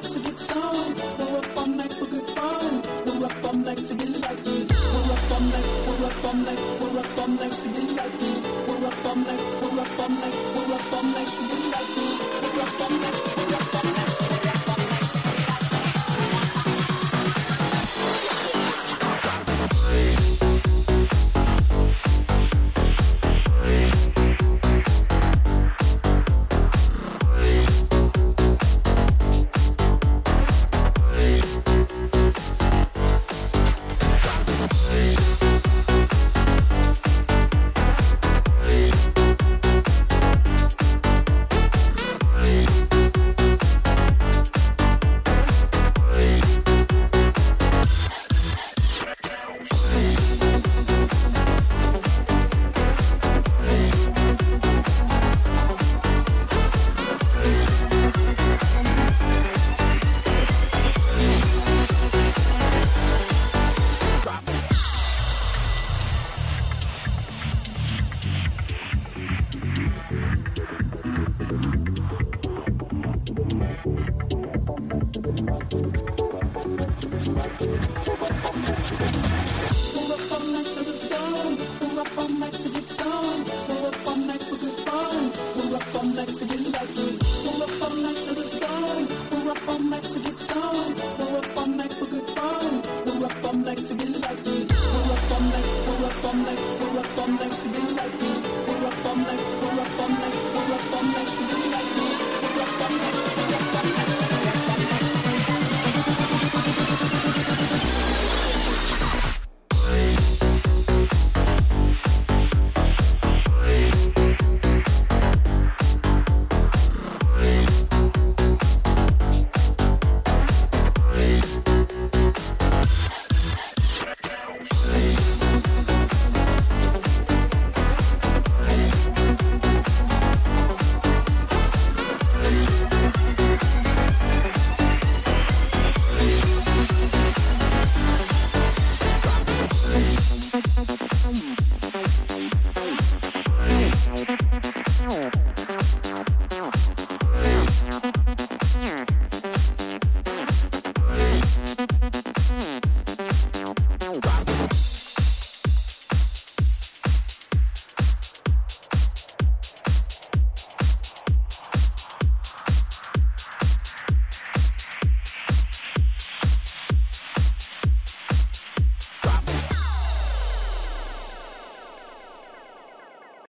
We're up all night. We're up all night to get lucky. We're up all night, we're up all night, we're up all night to get lucky. We're up all night, we're up all night, we're up all night to get lucky. We're up all night. Move up all night to the sun. Move up all night to the sun.